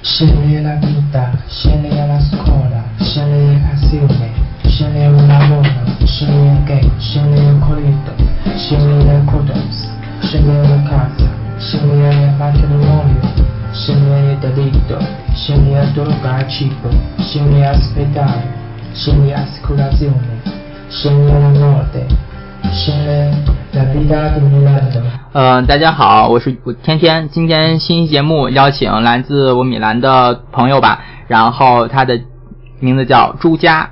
Scegliere la vita, scegliere la scuola, scegliere la passione, scegliere un lavoro, scegliere il gay, scegliere il colletto, scegliere il codos, scegliere la casa, scegliere il matrimonio, scegliere il delitto, scegliere droga e cibo, scegliere ospedale, scegliere assicurazione, scegliere la morte. 嗯，大家好，我是我天天。今天新节目邀请来自我米兰的朋友吧，然后他的名字叫朱佳。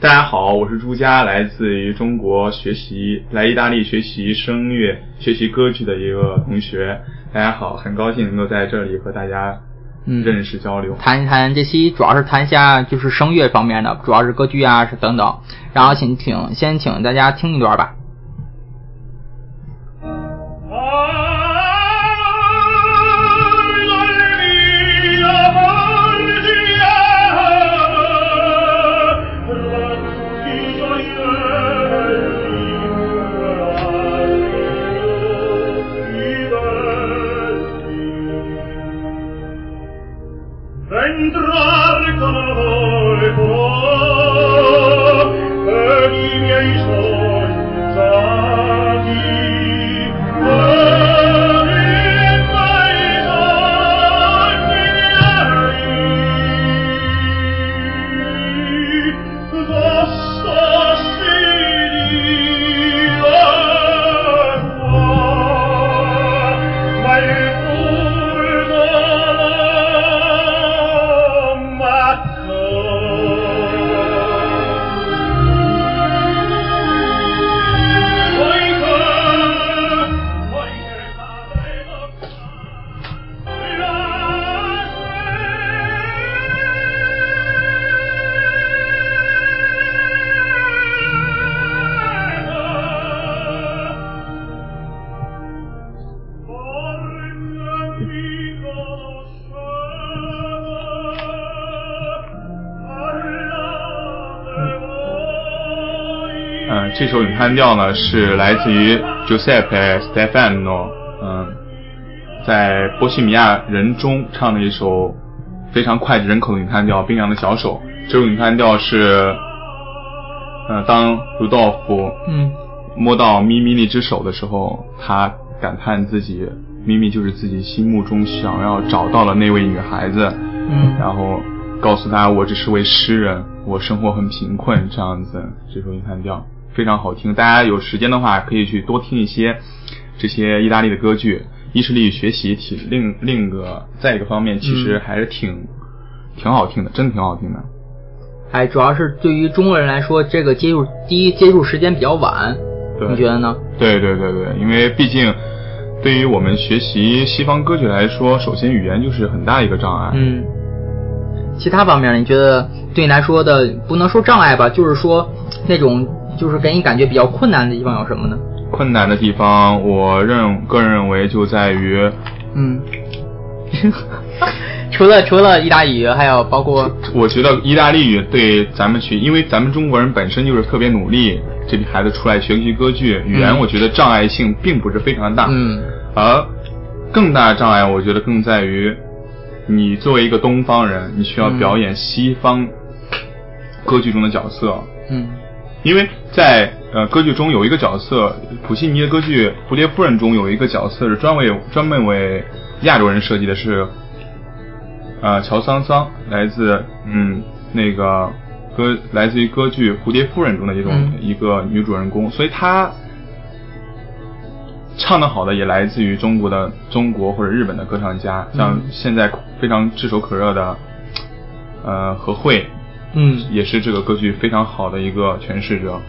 大家好，我是朱佳，来自于中国学习来意大利学习声乐、学习歌剧的一个同学。大家好，很高兴能够在这里和大家嗯认识交流。谈一谈这期主要是谈一下就是声乐方面的，主要是歌剧啊是等等。然后请请先请大家听一段吧。咏叹调呢是来自于 Giuseppe Stefano，嗯、在波西米亚人中唱的一首非常脍炙人口的咏叹调《冰凉的小手》。这首咏叹调是，呃，当鲁道夫嗯摸到咪咪那只手的时候，他感叹自己咪咪就是自己心目中想要找到的那位女孩子，嗯然后告诉他我只是位诗人，我生活很贫困这样子。这首咏叹调非常好听，大家有时间的话可以去多听一些这些意大利的歌剧，一是利于学习，体另另一个再一个方面其实还是挺、挺好听的，真的挺好听的。哎主要是对于中国人来说，这个接触第一接触时间比较晚，对你觉得呢？对对对对，因为毕竟对于我们学习西方歌曲来说，首先语言就是很大一个障碍。嗯，其他方面你觉得对你来说的不能说障碍吧，就是说那种就是给你感觉比较困难的地方有什么呢？困难的地方，我认个人认为就在于，嗯，除了除了意大利语，还有包括我觉得意大利语对咱们去，因为咱们中国人本身就是特别努力，这批孩子出来学习歌剧，语言嗯我觉得障碍性并不是非常大。嗯而更大的障碍，我觉得更在于，你作为一个东方人，你需要嗯表演西方歌剧中的角色。嗯因为在呃歌剧中有一个角色，普契尼的歌剧《蝴蝶夫人》中有一个角色是专为专门为亚洲人设计的是，呃乔桑桑，来自嗯那个歌来自于歌剧《蝴蝶夫人》中的一种、嗯。一个女主人公，所以她唱的好的也来自于中国的中国或者日本的歌唱家，像嗯。现在非常炙手可热的呃何慧，嗯。也是这个歌剧非常好的一个诠释者。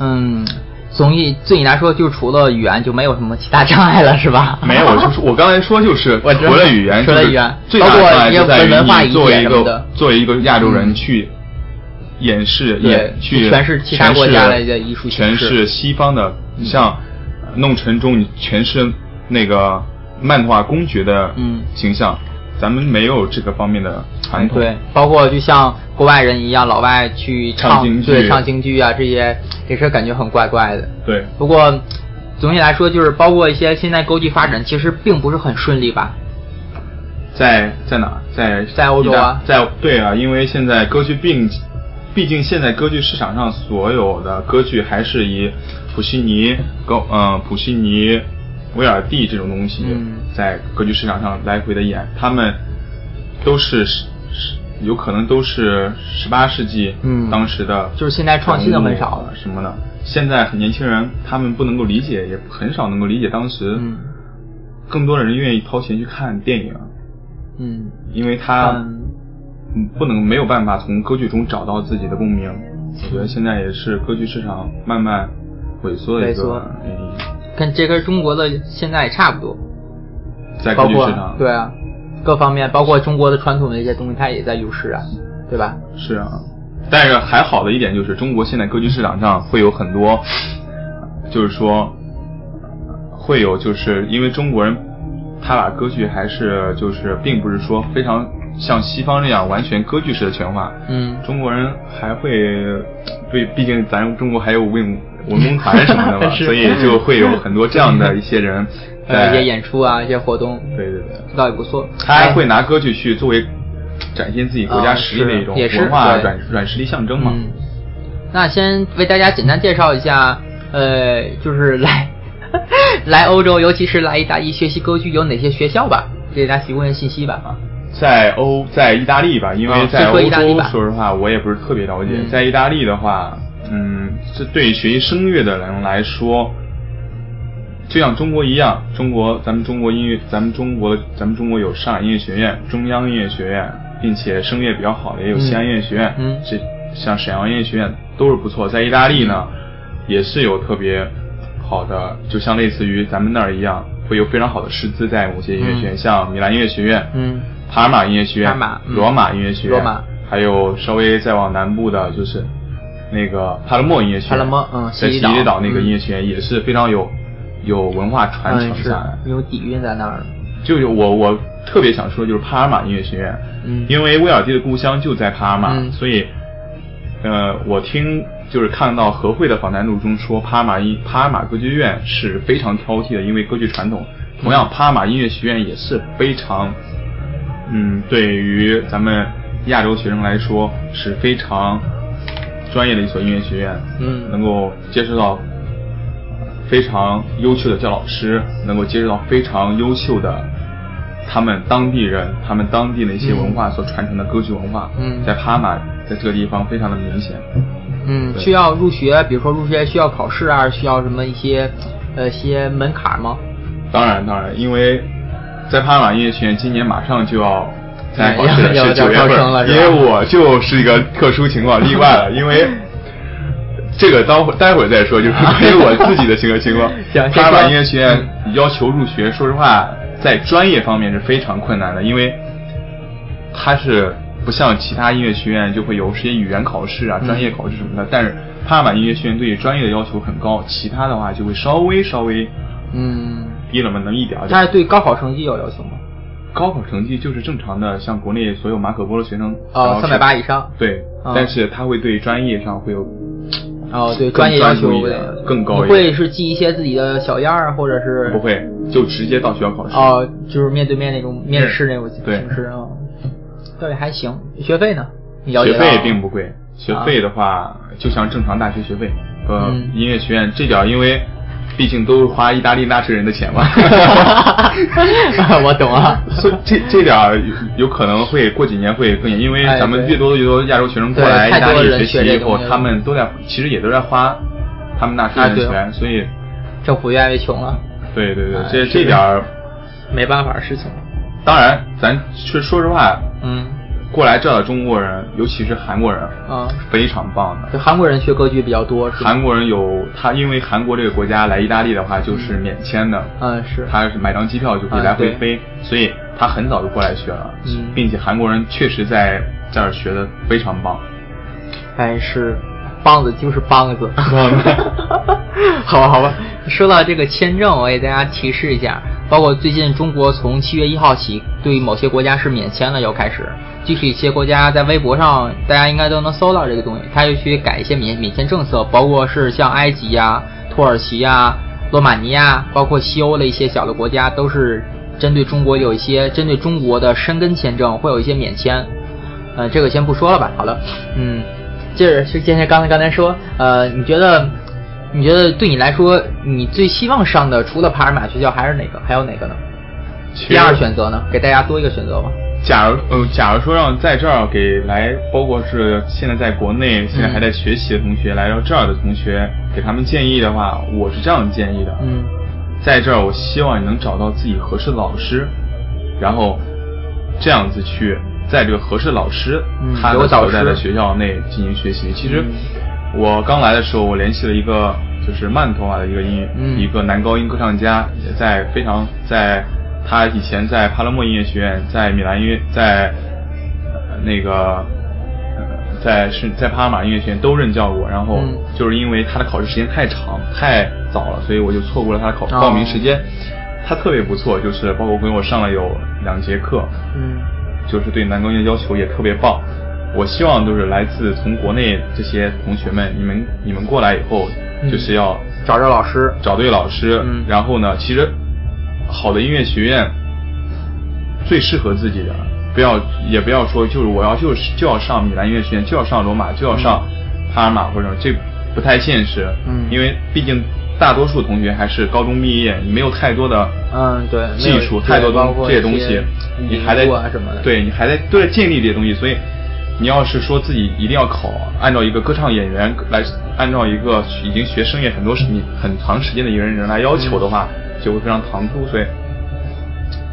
嗯，总体对你来说，就除了语言就没有什么其他障碍了，是吧？没有，就是我刚才说就是 我除了语言，就是除了语言最大的障碍就在于作为一个作为一个亚洲人嗯去演示对演去诠释其他国家的艺术诠释西方的，像呃弄臣中你诠释那个漫画公爵的嗯。形象，咱们没有这个方面的传统。对，包括就像国外人一样，老外去唱京剧对唱京剧啊，这些也是感觉很怪怪的。对不过总体来说，就是包括一些现在歌剧发展，其实并不是很顺利吧？在在哪？在在欧洲啊在对啊，因为现在歌剧并，毕竟现在歌剧市场上所有的歌剧还是以普希尼、高嗯普希尼、威尔第这种东西嗯在歌剧市场上来回的演，他们都是十十有可能都是十八世纪嗯当时的，就是现在创新的很少了什么的。现在很年轻人他们不能够理解，也很少能够理解当时，嗯更多的人愿意掏钱去看电影，嗯因为他不能没有办法从歌剧中找到自己的共鸣。我觉得现在也是歌剧市场慢慢萎缩的一个原因，跟这跟中国的现在也差不多，在包括对啊，各方面包括中国的传统的一些东西，它也在流失啊，对吧？是啊，但是还好的一点就是中国现在歌剧市场上会有很多，就是说会有就是因为中国人他把歌剧还是就是并不是说非常像西方这样完全歌剧式的全化，嗯中国人还会对，毕竟咱中国还有 文文工团什么的嘛，所以就会有很多这样的一些人 呃，一些演出啊，一些活动，对对对，倒也不错。他还会拿歌剧去作为展现自己国家实力的一种文化软软实力象征嘛。嗯，那先为大家简单介绍一下，呃，就是 来来欧洲，尤其是来意大利学习歌剧有哪些学校吧，给大家提供一些信息吧。在欧，在意大利吧，因为在欧洲，说实话我也不是特别了解。嗯在意大利的话，嗯，这对于学习声乐的人来说，就像中国一样，中国咱们中国音乐，咱们中国咱们中国有上海音乐学院、中央音乐学院，并且声乐比较好的也有西安音乐学院，这像沈阳音乐学院都是不错。在意大利呢，也是有特别好的，就像类似于咱们那儿一样，会有非常好的师资在某些音乐学院，嗯像米兰音乐学院，嗯帕尔马音乐学院、帕尔马嗯。罗马音乐学院、罗马。还有稍微再往南部的，就是那个帕勒莫音乐学院，帕勒莫嗯在西里岛。西里岛那个嗯音乐学院也是非常有有文化传承下来。有底蕴在那儿。就是我我特别想说的就是帕尔马音乐学院，嗯。因为威尔第的故乡就在帕尔马，嗯。所以呃，我听就是看到和会的访谈录中说，帕尔马音帕尔马歌剧院是非常挑剔的，因为歌剧传统。同样，帕尔马音乐学院也是非常，嗯，对于咱们亚洲学生来说是非常专业的一所音乐学院，嗯能够接触到非常优秀的教老师，能够接触到非常优秀的他们当地人、他们当地的一些文化所传承的歌剧文化。嗯在帕马在这个地方非常的明显。嗯，需要入学，比如说入学需要考试啊，需要什么一些呃一些门槛吗？当然，当然，因为在帕马音乐学院今年马上就要参加考试了，要九月要招生了份，因为我就是一个特殊情况例外了，因为。这个待会待会儿再说，就是 关于我自己的情况情况行。帕尔马音乐学院要求入学，说实话，在专业方面是非常困难的，因为它是不像其他音乐学院就会有些语言考试啊、嗯专业考试什么的，但是帕尔马音乐学院对于专业的要求很高，其他的话就会稍微稍微嗯，低了嘛，能一点儿点它是对高考成绩有要求吗？高考成绩就是正常的，像国内所有马可波罗学生，然哦，三百八以上。对，啊但是他会对专业上会有哦，对，专业要求专注一点更高一点你会是记一些自己的小样儿，或者是不会就直接到学校考试。哦，就是面对面那种面试那种形式啊。对，还行。学费呢？你了解学费并不贵，学费的话就像正常大学学费。呃，嗯音乐学院这点因为毕竟都是花意大利纳税人的钱嘛。我懂啊。所以这这点儿有有可能会过几年会更严，因为咱们越多越多亚洲学生过来意大利学习以后，他们都在其实也都在花他们纳税人的钱，所以政府越来越穷了，对对对哎，这是这点儿没办法的事情。当然咱说说实话，嗯过来这儿的中国人，尤其是韩国人，啊，非常棒的。就韩国人学歌剧比较多，是？韩国人有他，因为韩国这个国家来意大利的话就是免签的，嗯是。他是买张机票就可以嗯来回对飞，所以他很早就过来学了，嗯并且韩国人确实在这儿学的非常棒。但，是棒子就是棒子。好吧，好吧。说到这个签证，我给大家提示一下，包括最近中国从七月一号起，对某些国家是免签了，要开始。具体一些国家在微博上，大家应该都能搜到这个东西，他就去改一些免免签政策，包括是像埃及呀、土耳其呀、罗马尼亚，包括西欧的一些小的国家，都是针对中国有一些针对中国的申根签证会有一些免签，呃，这个先不说了吧。好了，嗯，接着是接着刚才刚才说，呃，你觉得你觉得对你来说，你最希望上的除了帕尔马学校还是哪个？还有哪个呢？第二选择呢？给大家多一个选择吧。假如呃，假如说让在这儿给来，包括是现在在国内现在还在学习的同学，来到这儿的同学，给他们建议的话，我是这样建议的。嗯在这儿，我希望你能找到自己合适的老师，然后这样子去在这个合适的老师、嗯他所在的学校内进行学习。其实嗯我刚来的时候，我联系了一个就是慢头发的一个音、嗯一个男高音歌唱家，也在非常在他以前在帕勒莫音乐学院，在米兰音乐在、呃那个。呃在是在帕拉马音乐学院都任教过，然后嗯就是因为他的考试时间太长太早了，所以我就错过了他的考哦报名时间。他特别不错，就是包括给我上了有两节课，嗯就是对男高音的要求也特别棒。我希望就是来自从国内这些同学们，你们你们过来以后，嗯。就是要找着老师。找对老师，嗯。然后呢，其实好的音乐学院最适合自己的，不要也不要说就是我要就是就要上米兰音乐学院，就要上罗马，就要上帕尔马或者这不太现实，嗯。因为毕竟大多数同学还是高中毕业，你没有太多的嗯，对，技有术太多的东这些东西，你还在悟啊什么的。对你还在都在建立这些东西，所以你要是说自己一定要考，按照一个歌唱演员来，按照一个已经学声乐很多时你很长时间的一个人来要求的话，就会非常唐突，所以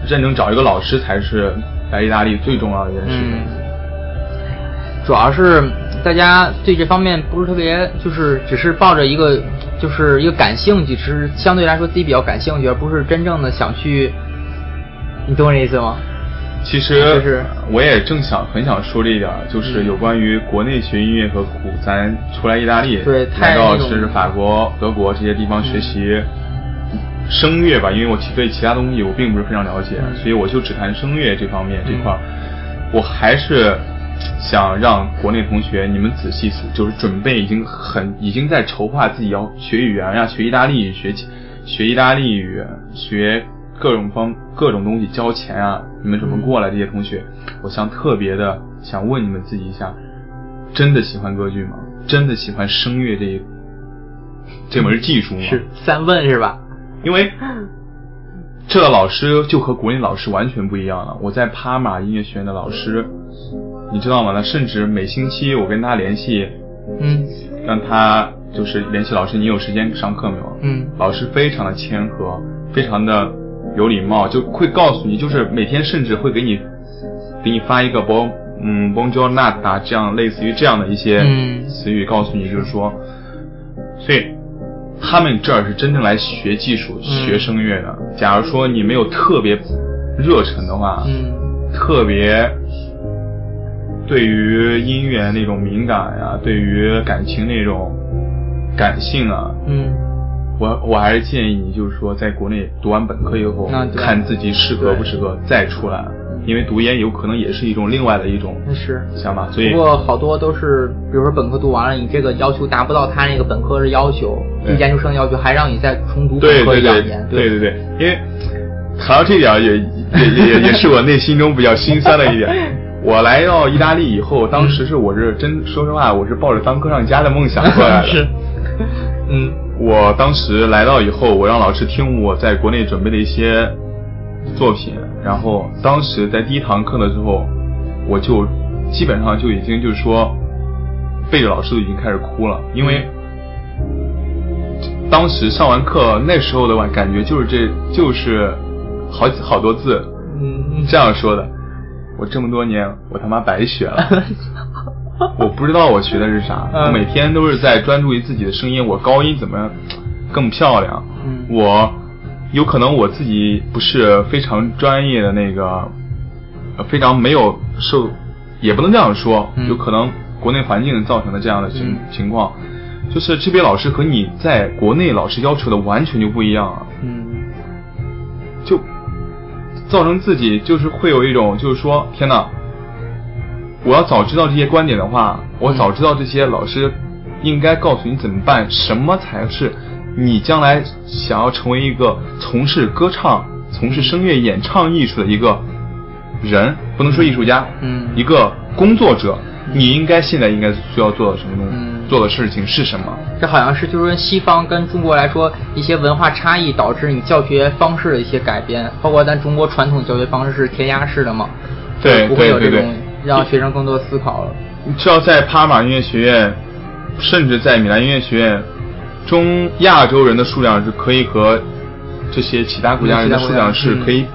认真找一个老师才是来意大利最重要的一件事情。嗯，主要是大家对这方面不是特别，就是只是抱着一个就是一个感兴趣，只是相对来说自己比较感兴趣，而不是真正的想去。你懂我这意思吗？其实就是我也正想很想说这一点儿，就是嗯有关于国内学音乐和苦，咱出来意大利，对太来到是法国、德国这些地方学习声乐吧，因为我其对其他东西我并不是非常了解，嗯所以我就只谈声乐这方面这嗯块儿，我还是想让国内同学你们仔细思，就是准备已经很已经在筹划自己要学语言呀、学意大利语、学学意大利语、学各种方各种东西交钱啊，你们怎么过来？这些同学，我想特别的想问你们自己一下，真的喜欢歌剧吗？真的喜欢声乐这一这门技术吗？是三问是吧？因为 这个老师就和国内老师完全不一样了。我在帕玛音乐学院的老师，你知道吗？那甚至每星期我跟他联系，嗯让他就是联系老师，你有时间上课没有？嗯老师非常的谦和，非常的有礼貌，就会告诉你，就是每天甚至会给你给你发一个 bon 嗯 bonjour nata 这样类似于这样的一些嗯词语，告诉你就是说，所以他们这儿是真正来学技术、学声乐的。假如说你没有特别热忱的话，嗯特别对于音乐那种敏感呀、对于感情那种感性啊，嗯我我还是建议你，就是说，在国内读完本科以后那，看自己适合不适合再出来，因为读研有可能也是一种另外的一种是。想法，所以不过好多都是，比如说本科读完了，你这个要求达不到他那个本科的要求，对研究生要求，还让你再重读对对对本科一两年。对对对，因为谈到这点也也也也也是我内心中比较心酸的一点。我来到意大利以后，当时是我是真说实话，我是抱着当歌唱家的梦想过来的。是，嗯我当时来到以后，我让老师听我在国内准备的一些作品，然后当时在第一堂课的时候，我就基本上就已经就是说背着老师都已经开始哭了，因为当时上完课那时候的感感觉就是这就是好好多字嗯。这样说的，我这么多年我他妈白学了。我不知道我学的是啥，嗯我每天都是在专注于自己的声音，我高音怎么更漂亮？嗯我有可能我自己不是非常专业的那个，呃非常没有受，也不能这样说，嗯有可能国内环境造成的这样的情、嗯情况，就是这边老师和你在国内老师要求的完全就不一样啊。嗯就造成自己就是会有一种就是说，天哪！我要早知道这些观点的话，我早知道这些老师应该告诉你怎么办，什么才是你将来想要成为一个从事歌唱从事声乐演唱艺术的一个人，不能说艺术家，嗯一个工作者，你应该现在应该需要做的什么东西，嗯做的事情是什么？这好像是就是说西方跟中国来说一些文化差异导致你教学方式的一些改变，包括咱中国传统教学方式是填鸭式的嘛，对不会有对对这种让学生更多思考了。你知道在帕马音乐学院，甚至在米兰音乐学院，中亚洲人的数量是可以和这些其他国家人的数量是可以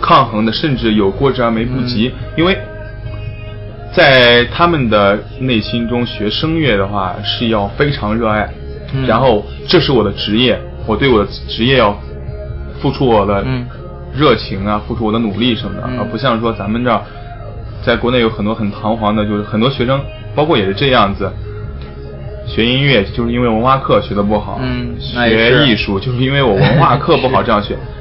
抗衡的，甚至有过之而没不及。因为在他们的内心中，学声乐的话是要非常热爱，嗯。然后这是我的职业，我对我的职业要付出我的嗯。热情啊，付出我的努力什么的，嗯。而不像说咱们这儿，在国内有很多很堂皇的，就是很多学生，包括也是这样子，学音乐就是因为文化课学的不好，嗯学艺术就是因为我文化课不好这样学，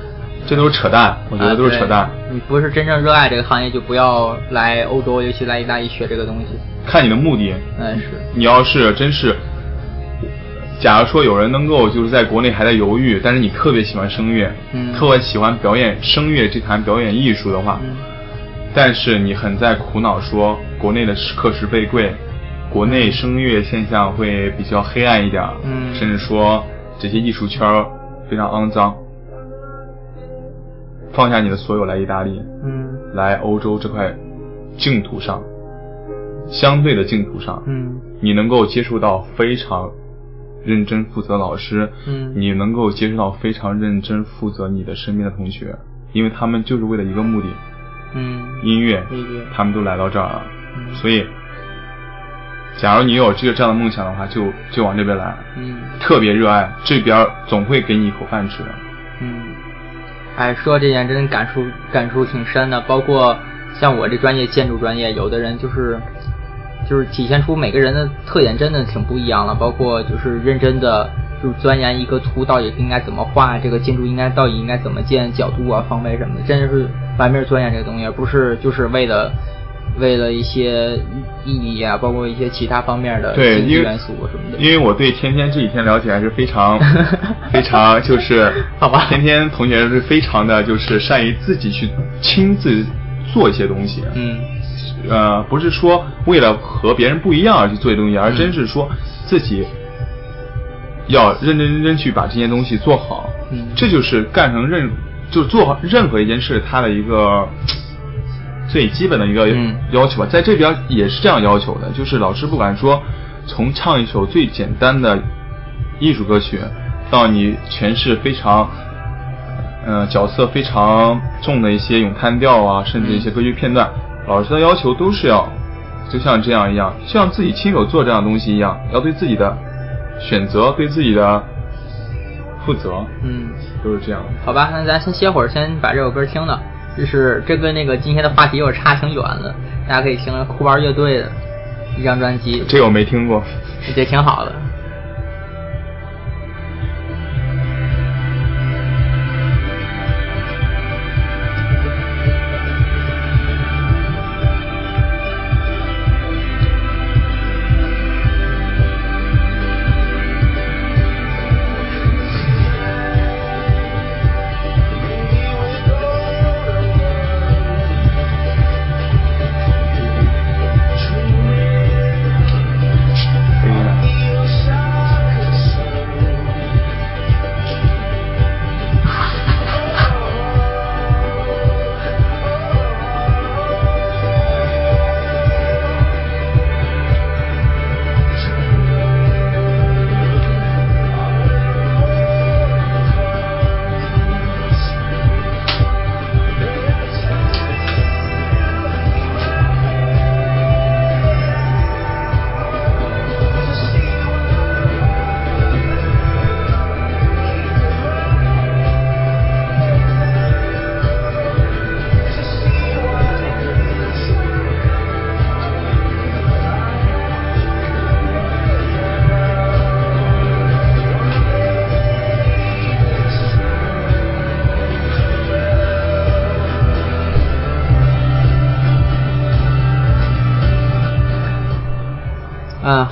这都是扯淡，我觉得都是扯淡。啊你不是真正热爱这个行业，就不要来欧洲，尤其来意大利学这个东西。看你的目的，嗯，是，你要是真是，假如说有人能够就是在国内还在犹豫，但是你特别喜欢声乐，嗯特别喜欢表演声乐这项表演艺术的话，嗯但是你很在苦恼说国内的课时费贵，国内声乐现象会比较黑暗一点，嗯甚至说这些艺术圈儿非常肮脏。放下你的所有来意大利，嗯。来欧洲这块净土上，相对的净土上，嗯。你能够接触到非常认真负责的老师，嗯。你能够接触到非常认真负责你的身边的同学，因为他们就是为了一个目的，嗯。音乐音乐，他们都来到这儿了，嗯。所以，假如你有这个这样的梦想的话，就就往这边来，嗯。特别热爱，这边总会给你一口饭吃的。哎，说这件真的感触感触挺深的，包括像我这专业建筑专业，有的人就是就是体现出每个人的特点真的挺不一样了，包括就是认真的就是钻研一个图到底应该怎么画，这个建筑应该到底应该怎么建，角度啊、方位什么的，真的是玩命钻研这个东西，而不是就是为了。为了一些意义啊，包括一些其他方面的对，因为经济元素什么的。因为我对天天这几天了解还是非常 非常就是，好吧天天同学是非常的就是善于自己去亲自做一些东西，嗯呃，不是说为了和别人不一样而去做一些东西，而嗯真是说自己要认真认真去把这件东西做好。嗯这就是干成任，就是做好任何一件事，它的一个最基本的一个嗯要求吧。在这边也是这样要求的，就是老师不管说从唱一首最简单的艺术歌曲，到你诠释非常。呃，角色非常重的一些咏叹调啊，甚至一些歌剧片段，老师的要求都是要，就像这样一样，就像自己亲手做这样的东西一样，要对自己的选择、对自己的负责，嗯。都是这样的。好吧，那咱先歇会儿，先把这首歌听了。就是这跟那个今天的话题有点差挺远的，大家可以听听酷玩乐队的一张专辑，这个我没听过。也挺好的。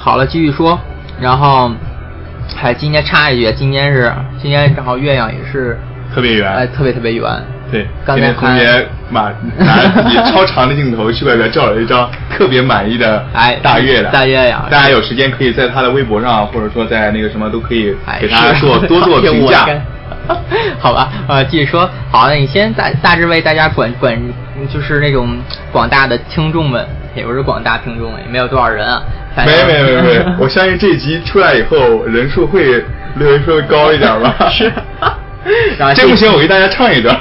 好了，继续说。然后，哎今天插一句，今天是今天正好月亮也是，特别圆。哎，特别特别圆。对，刚才同学马拿着自己超长的镜头去外边照了一张特别满意的哎大月亮。大月亮大家有时间可以在他的微博上，或者说在那个什么都可以哎，给他是做 多做评价。好吧，呃，继续说。好，那你先大大致为大家管管，就是那种广大的听众们，也不是广大听众，也没有多少人啊。反没正没没 没，我相信这一集出来以后人数会略微稍微高一点吧。是。然后这不行，我给大家唱一段。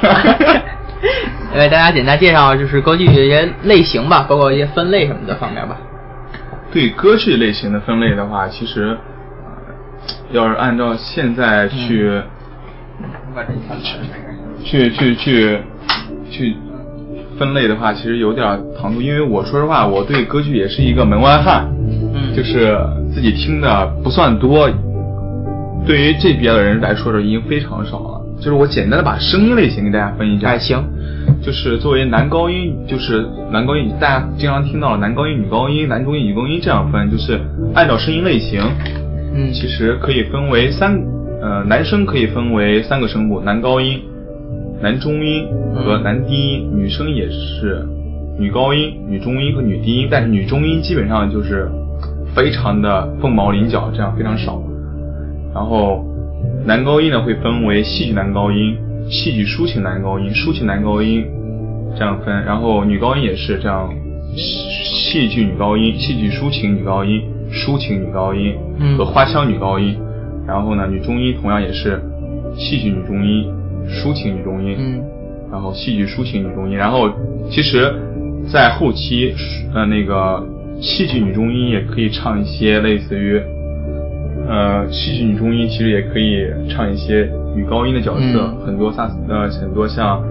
为大家简单介绍就是歌剧的一些类型吧，包括一些分类什么的方面吧。对歌剧类型的分类的话，其实、呃要是按照现在去、去去去去分类的话，其实有点唐突。因为我说实话，我对歌剧也是一个门外汉，嗯，就是自己听的不算多。对于这边的人来说，是已经非常少了。就是我简单的把声音类型给大家分一下。哎，行，就是作为男高音，就是男高音，大家经常听到的男高音、女高音、男中音、女中音这样分，就是按照声音类型，嗯，其实可以分为三，呃，男生可以分为三个声部，男高音、男中音和男低音，女生也是女高音、女中音和女低音，但是女中音基本上就是非常的凤毛麟角，这样非常少。然后男高音呢会分为戏剧男高音、戏剧抒情男高音、抒情男高音这样分，然后女高音也是这样，戏戏剧女高音、戏剧抒情女高音、抒情女高音嗯和花腔女高音。然后呢，女中音同样也是戏剧女中音、抒情女中音，嗯然后戏剧抒情女中音。然后其实，在后期，呃，那个戏剧女中音也可以唱一些类似于，呃，戏剧女中音其实也可以唱一些女高音的角色，嗯很多萨呃很多像，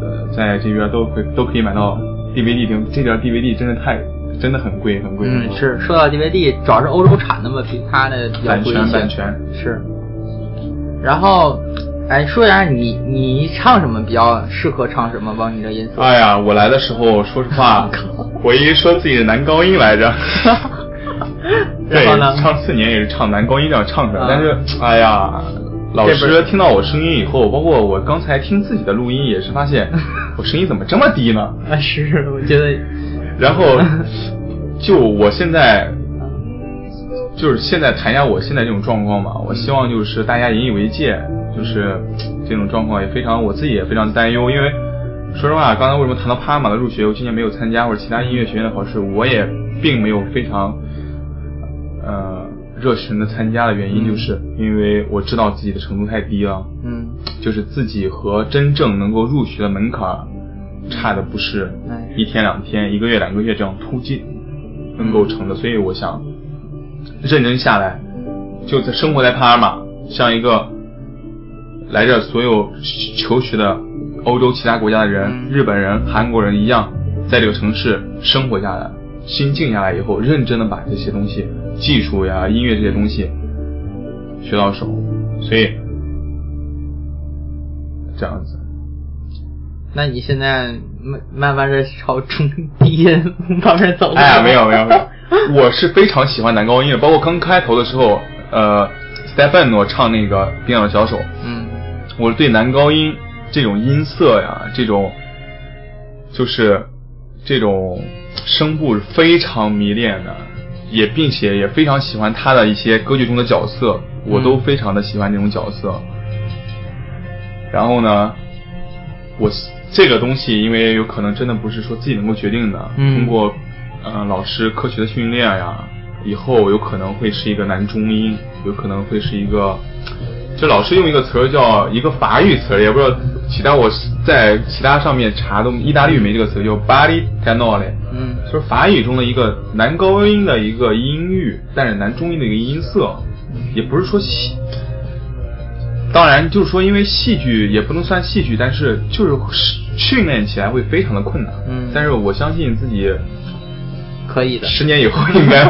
呃，在这边都会都可以买到 DVD 听，这边 DVD 真的太真的很贵很贵。嗯，是说到 DVD，主要是欧洲产的嘛，比它的版权。版权是。然后，哎，说一下你你唱什么比较适合唱什么？吧你的音色。哎呀，我来的时候，说实话，我一说自己的男高音来着。对唱四年也是唱男高音这样唱出来，啊但是哎呀，老师听到我声音以后，包括我刚才听自己的录音，也是发现 我声音怎么这么低呢？啊，是，我觉得。然后就我现在，就是现在谈一下我现在这种状况吧。我希望就是大家引以为戒，就是这种状况也非常，我自己也非常担忧。因为说实话，刚才为什么谈到帕马的入学，我今年没有参加或者其他音乐学院的考试，我也并没有非常呃热忱的参加的原因，就是因为我知道自己的程度太低了。嗯，就是自己和真正能够入学的门槛差的不是哎一天两天、一个月两个月这样突进能够成的，所以我想认真下来，就在生活在帕尔马，像一个来这所有求学的欧洲其他国家的人、嗯。日本人、韩国人一样，在这个城市生活下来，心静下来以后，认真的把这些东西、技术呀、音乐这些东西学到手，所以这样子。那你现在慢慢慢的朝中低音方面走。哎呀，没有没有没有，我是非常喜欢男高音的，包括刚开头的时候，呃，斯泰芬诺唱那个《冰岛的小手》，嗯我对男高音这种音色呀，这种就是这种声部是非常迷恋的，也并且也非常喜欢他的一些歌剧中的角色，我都非常的喜欢这种角色。然后呢，我这个东西因为有可能真的不是说自己能够决定的，嗯通过呃老师科学的训练呀，以后有可能会是一个男中音，有可能会是一个。就老师用一个词儿叫一个法语词儿，也不知道其他我在其他上面查都意大利语没这个词，叫 body tenore，嗯。就是法语中的一个男高音的一个音域，但是男中音的一个音色，也不是说戏，当然就是说因为戏剧也不能算戏剧，但是就是训练起来会非常的困难，嗯。但是我相信自己可以的。十年以后应该，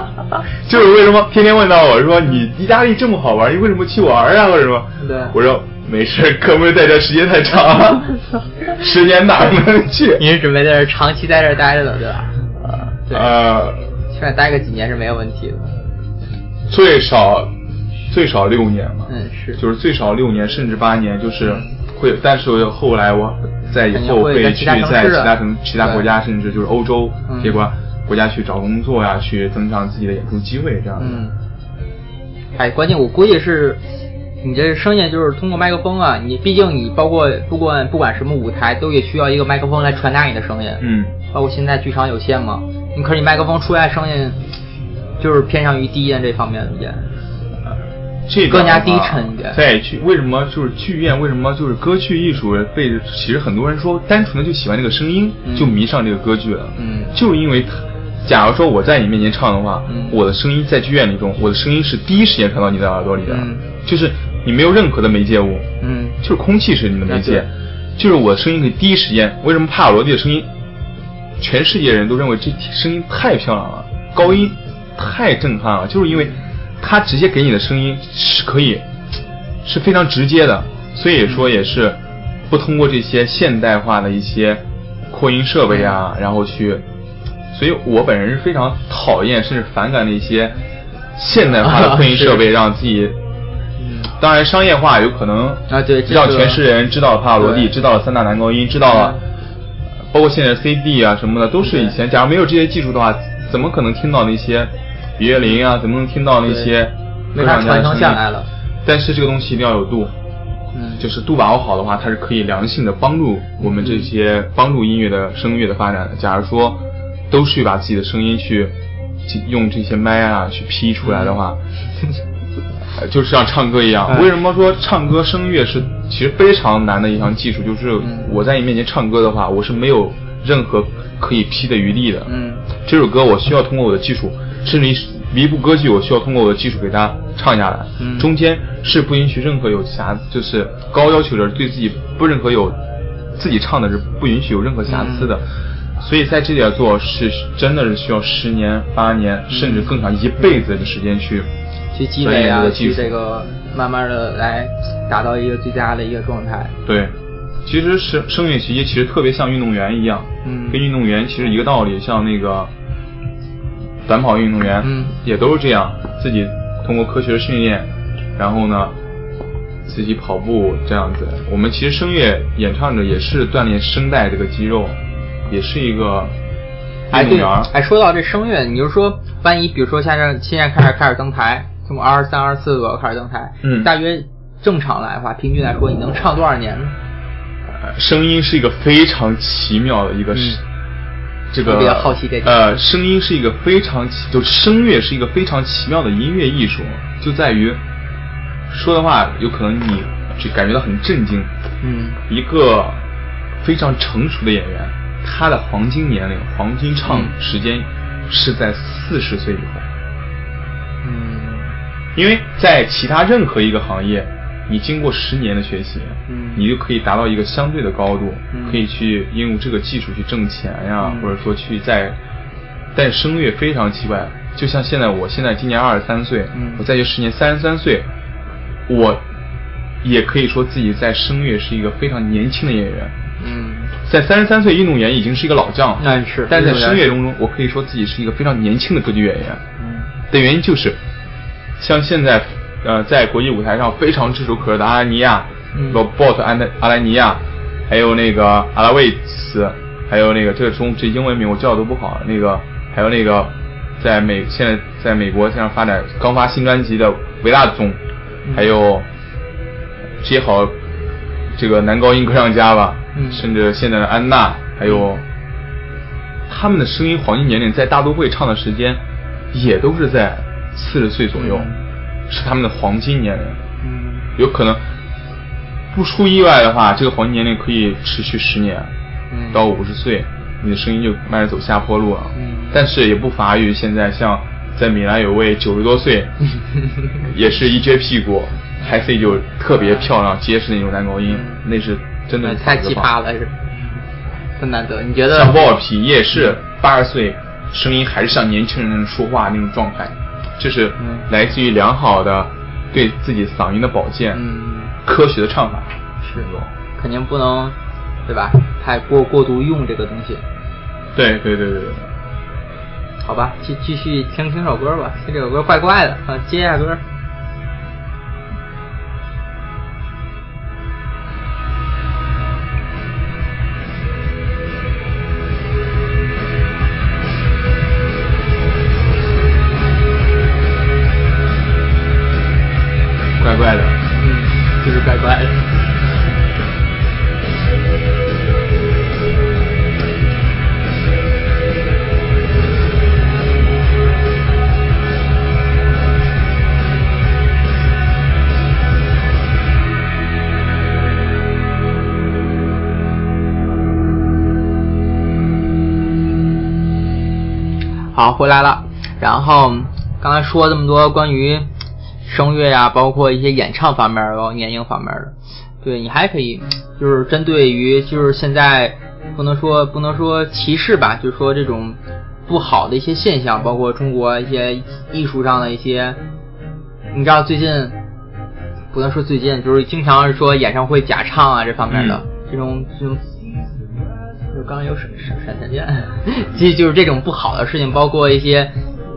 就是为什么天天问到我说你意大利这么好玩，你为什么去玩啊？或者什么？对我说没事，哥们儿在这时间太长了，十年哪儿能去？你是准备在这儿长期在这儿待着的，对吧？对呃，起码待个几年是没有问题的。最少最少六年嘛，嗯，是。就是最少六年甚至八年，就是会，但是后来我在以后会去在其他城其他国家，甚至就是欧洲嗯这些国家国家去找工作呀，去增强自己的演出机会，这样的。嗯，哎，关键我估计是，你这声音就是通过麦克风啊，你毕竟你包括不管不管什么舞台，都也需要一个麦克风来传达你的声音。嗯，包括现在剧场有限嘛，你可是你麦克风出来声音，就是偏向于低音这方面一点。这个更加低沉一点对剧为什么就是剧院为什么就是歌剧艺术被其实很多人说单纯的就喜欢这个声音，嗯就迷上这个歌剧了。嗯就是因为它，假如说我在你面前唱的话，嗯。我的声音在剧院里中，我的声音是第一时间传到你的耳朵里的，嗯。就是你没有任何的媒介物，嗯。就是空气是你的媒介啊，就是我的声音可以第一时间。为什么帕瓦罗蒂的声音，全世界人都认为这声音太漂亮了，高音太震撼了，就是因为他直接给你的声音是可以是非常直接的，所以说也是不通过这些现代化的一些扩音设备啊，然后去，所以我本人是非常讨厌甚至反感那些现代化的扩音设备，让自己。嗯当然，商业化有可能啊对让全世界人知道了帕瓦罗蒂，知道了三大男高音，知道了，包括现在 CD 啊什么的，都是以前。假如没有这些技术的话，怎么可能听到那些比约林啊？怎么能听到那些对没法传承歌唱下来了。但是这个东西一定要有度，嗯，就是度把握好的话，它是可以良性的帮助我们这些帮助音乐的声乐的发展的。假如说都是把自己的声音去去用这些麦啊去 P 出来的话，呃 就是像唱歌一样。哎为什么说唱歌声乐是其实非常难的一项技术？就是嗯我在你面前唱歌的话，我是没有任何可以 P 的余地的。嗯这首歌我需要通过我的技术，甚至一一部歌剧，我需要通过我的技术给它唱下来。嗯中间是不允许任何有瑕，就是高要求的，对自己不任何有自己唱的是不允许有任何瑕疵的。嗯所以在这点做是真的是需要十年、八年，甚至更长一辈子的时间去去积累啊，去这个慢慢的来达到一个最佳的一个状态。对，其实声声乐学习其实特别像运动员一样，嗯跟运动员其实一个道理，像那个短跑运动员，嗯也都是这样，自己通过科学的训练，然后呢，自己跑步这样子。我们其实声乐演唱者也是锻炼声带这个肌肉，也是一个哎，对哎，说到这声乐，你就说，万一比如说现在现在开始开始登台，从二十三、二十四个开始登台，嗯大约正常来的话，平均来说，你能唱多少年呢？呃声音是一个非常奇妙的一个是。嗯这个特别好奇这点呃，声音是一个非常奇，就声乐是一个非常奇妙的音乐艺术，就在于说的话，有可能你就感觉到很震惊。嗯一个非常成熟的演员，他的黄金年龄、黄金唱嗯。时间是在四十岁以后。嗯。因为在其他任何一个行业，你经过十年的学习，嗯。你就可以达到一个相对的高度，嗯。可以去应用这个技术去挣钱呀，嗯。或者说去在，但声乐非常奇怪，就像现在我现在今年二十三岁，嗯。我再去十年三十三岁，我也可以说自己在声乐是一个非常年轻的演员，嗯在三十三岁运动员已经是一个老将了，那是但是在声乐中中，我可以说自己是一个非常年轻的歌剧演员。嗯。的原因就是，像现在呃在国际舞台上非常炙手可热的阿兰尼亚、嗯。Robert 安德阿兰尼亚，还有那个阿拉维斯，还有那个这个中这英文名我叫的都不好，那个还有那个在美现在在美国现在发展刚发新专辑的维纳总，嗯。还有这些好这个男高音歌唱家吧，嗯。甚至现在的安娜，还有他们的声音黄金年龄在大都会唱的时间，也都是在四十岁左右，嗯。是他们的黄金年龄。嗯。有可能不出意外的话，这个黄金年龄可以持续十年，嗯。到五十岁，你的声音就慢慢走下坡路了。嗯。但是也不乏于现在像在米兰有位九十多岁，也是一撅屁股，还是就特别漂亮结实的那种男高音，嗯。那是真的太奇葩了，是真难得。你觉得像鲍尔皮也是八十岁，声音还是像年轻人说话那种状态，这是嗯来自于良好的对自己嗓音的保健，嗯科学的唱法。是肯定不能对吧？太过过度用这个东西。对对对对对。好吧，继继续听听首歌吧，听这首歌怪怪的啊，接下歌。「好，回来了。然后刚才说这么多关于声乐呀、包括一些演唱方面儿，包括年龄方面的，对你还可以就是针对于就是现在不能说不能说歧视吧，就是说这种不好的一些现象，包括中国一些艺术上的一些，你知道最近不能说最近，就是经常说演唱会假唱啊这方面的、嗯这种这种。就刚刚有闪闪闪闪电，其实就是这种不好的事情，包括一些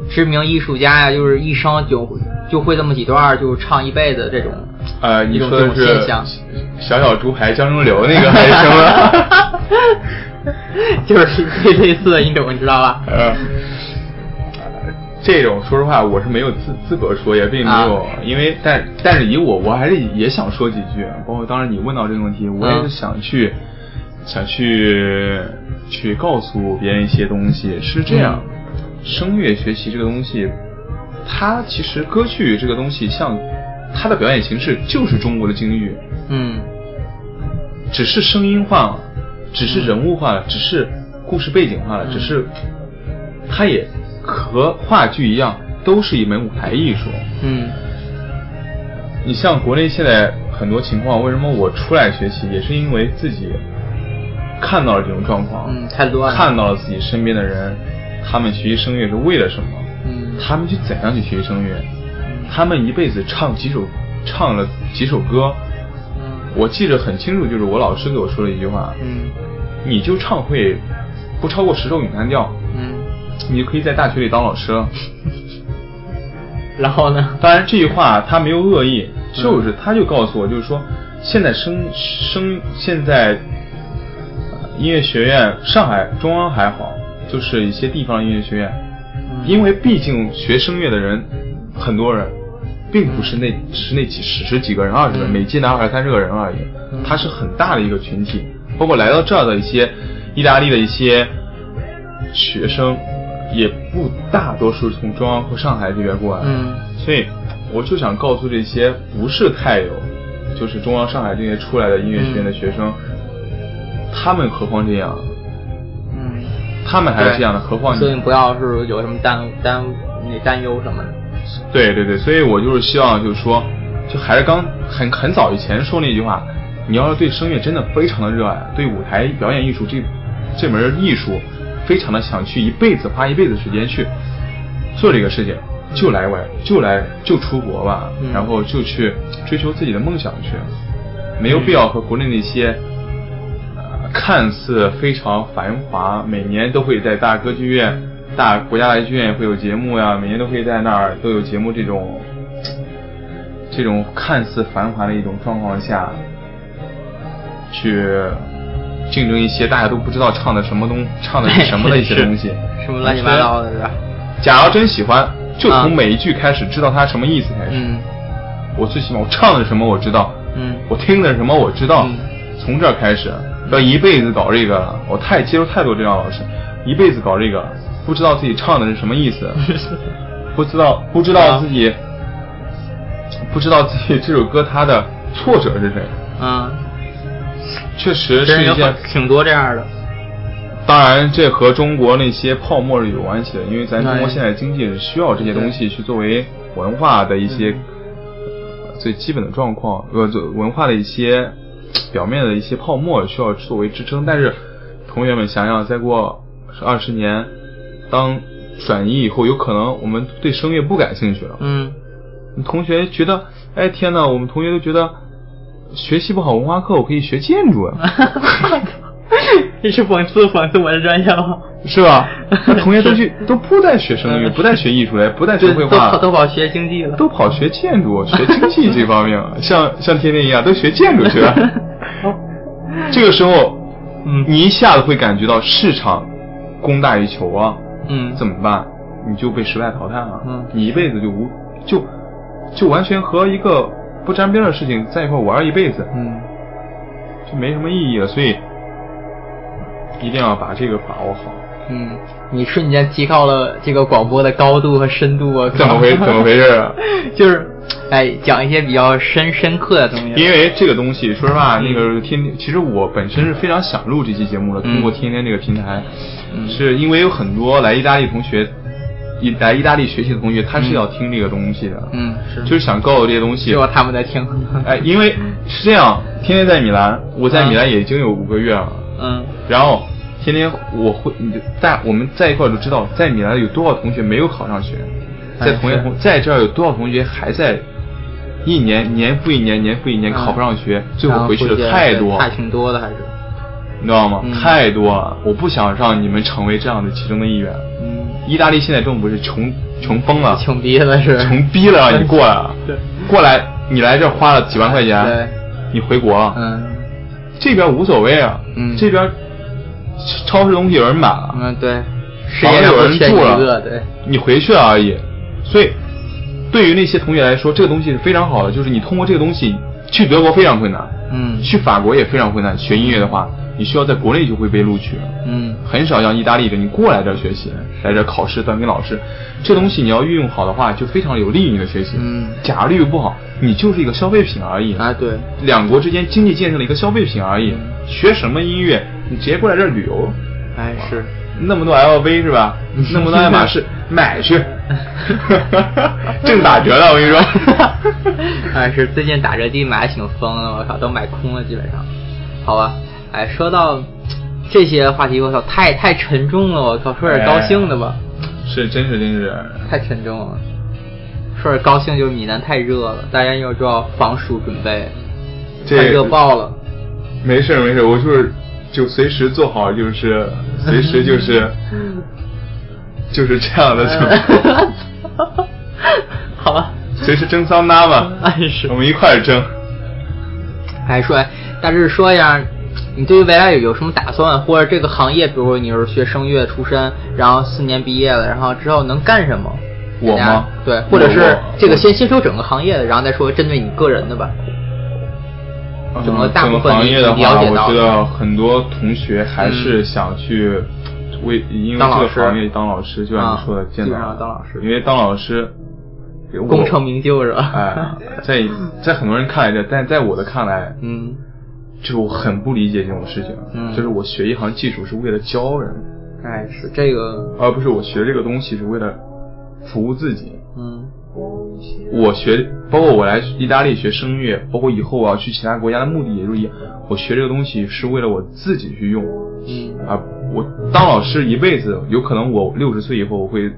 知名艺术家呀，就是一生就就会这么几段儿，就唱一辈子这种，呃，你说的是现小小猪排江中流那个还是什么？就是 类类似的一种，你知道吧？呃，这种说实话，我是没有资资格说，也并没有，啊因为但但是以我，我还是也想说几句，包括当时你问到这个问题，我也是嗯想去、想去去告诉别人一些东西，是这样，声乐学习这个东西，它其实歌剧这个东西，像它的表演形式就是中国的京剧，嗯。只是声音化了，只是人物化了，只是故事背景化了，嗯只是它也和话剧一样，都是一门舞台艺术。嗯。你像国内现在很多情况，为什么我出来学习，也是因为自己看到了这种状况，嗯，太乱了。看到了自己身边的人，他们学习声乐是为了什么？嗯他们去怎样去学习声乐？他们一辈子唱几首，唱了几首歌。嗯我记得很清楚，就是我老师给我说了一句话，嗯你就唱会不超过十首咏叹调，嗯，你就可以在大学里当老师了。然后呢？当然，这句话他没有恶意，就是他就告诉我，就是说，现在声声现在呃音乐学院，上海中央还好，就是一些地方音乐学院，嗯。因为毕竟学声乐的人很多人，并不是那只是那几十十几个人、二十个人，嗯。每届拿二三十个人而已。嗯，它是很大的一个群体，包括来到这儿的一些意大利的一些学生，也不大多数是从中央和上海这边过来的，嗯。所以我就想告诉这些不是太有，就是中央、上海这些出来的音乐学院的学生，他们何况这样，嗯，他们还是这样的，何况你？所以你不要是有什么担担那担忧什么的。对对对，所以我就是希望，就是说，就还是刚很很早以前说那句话，你要是对声乐真的非常的热爱，对舞台表演艺术这这门艺术非常的想去一辈子花一辈子时间去做这个事情，就来外就来就出国吧，嗯。然后就去追求自己的梦想去，没有必要和国内那些。呃看似非常繁华，每年都会在大歌剧院、大国家大剧院会有节目呀，每年都会在那儿都有节目这种，这种看似繁华的一种状况下，去竞争一些大家都不知道唱的什么东唱的是什么的一些东西，什么乱七八糟的，是吧？假如真喜欢，就啊。从每一句开始知道它什么意思开始。嗯。我最起码我唱的什么我知道，嗯。我听的什么我知道，嗯。从这儿开始，要一辈子搞这个了。我太接触太多这样的老师，一辈子搞这个，不知道自己唱的是什么意思，不知道不知道自己，不知道自己这首歌它的作者是谁，嗯，确实是一件很挺多这样的。当然，这和中国那些泡沫是有关系的，因为咱中国哎现在经济是需要这些东西去作为文化的一些呃最基本的状况，呃，就文化的一些表面的一些泡沫需要作为支撑。但是，同学们想想，再过二十年，当转移以后，有可能我们对声乐不感兴趣了。嗯同学觉得，哎天呐，我们同学都觉得学习不好文化课，我可以学建筑呀。这是讽刺讽刺我的专业吗？是吧？那同学都去都不再学声乐，不再学艺术了，不再学绘画了，跑都跑学经济了。都跑学建筑、学经济这方面了，像像天天一样都学建筑去了。这个时候，嗯你一下子会感觉到市场供大于求啊，嗯怎么办？你就被时代淘汰了，嗯你一辈子就无就就完全和一个不沾边的事情在一块玩一辈子，嗯就没什么意义了。所以一定要把这个把握好。嗯，你瞬间提高了这个广播的高度和深度啊！怎么回 怎么回事啊？就是，哎，讲一些比较深深刻的东西。因为这个东西，说实话，嗯那个天天，其实我本身是非常想录这期节目的。嗯通过天天这个平台，嗯是因为有很多来意大利同学意来意大利学习的同学，他是要听这个东西的，嗯，是，就是想告诉这些东西希望他们在听。哎，因为是这样，天天在米兰，我在米兰也已经有五个月了，嗯然后天天我会，你就在我们在一块儿就知道，在米兰有多少同学没有考上学，哎在同学同在这儿有多少同学还在一年年复一年年复一年嗯。考不上学，最后回去的太多，还挺多的，还是。你知道吗？嗯。太多了，我不想让你们成为这样的其中的一员。嗯，意大利现在政府是穷穷疯了，穷逼了是。穷逼了，让 你过来。了对，过来你来这儿花了几万块钱，对，你回国了，嗯。这边无所谓啊，嗯。这边超市东西有人买了，嗯对，世房子有人住了，对，你回去了而已。所以，对于那些同学来说，这个东西是非常好的，就是你通过这个东西去德国非常困难，嗯去法国也非常困难。学音乐的话，你需要在国内就会被录取，嗯很少像意大利的你过来这儿学习，来这儿考试当跟老师，这东西你要运用好的话，就非常有利于你的学习。嗯假如运用不好，你就是一个消费品而已。啊对，两国之间经济建设的一个消费品而已。学什么音乐，你直接过来这儿旅游，哎是，那么多 LV 是吧？那么多爱马仕，买去，正打折呢，我跟你说。哎是，最近打折季买的挺疯的，我靠，都买空了基本上。好吧，哎，说到这些话题，我操，太太沉重了，我靠，说点高兴的吧，是，真是真是。太沉重了。说点高兴，就是米兰太热了，大家要做好防暑准备，这太热爆了。没事没事，我就是就随时做好，就是随时就是 就是这样的程度，好吧，随时蒸桑拿嘛，哎是我们一块儿蒸。哎说，哎大致说一下，你对于未来有有什么打算，或者这个行业，比如说你是学声乐出身，然后四年毕业了，然后之后能干什么？我吗对，或者是这个先先说整个行业的，然后再说针对你个人的吧。整个大部分行业的话，我觉得很多同学还是嗯想去为因为这个行业当老师，就像啊你说的，见到基本上当老师因为当老师功成名就是吧？哎，在在很多人看来这，但在我的看来，嗯就是我很不理解这种事情。嗯就是我学一行技术是为了教人，哎，是这个，而不是我学这个东西是为了服务自己。嗯我学，包括我来意大利学声乐，包括以后我要去其他国家的目的也是一样。我学这个东西是为了我自己去用，嗯啊，我当老师一辈子，有可能我六十岁以后我会，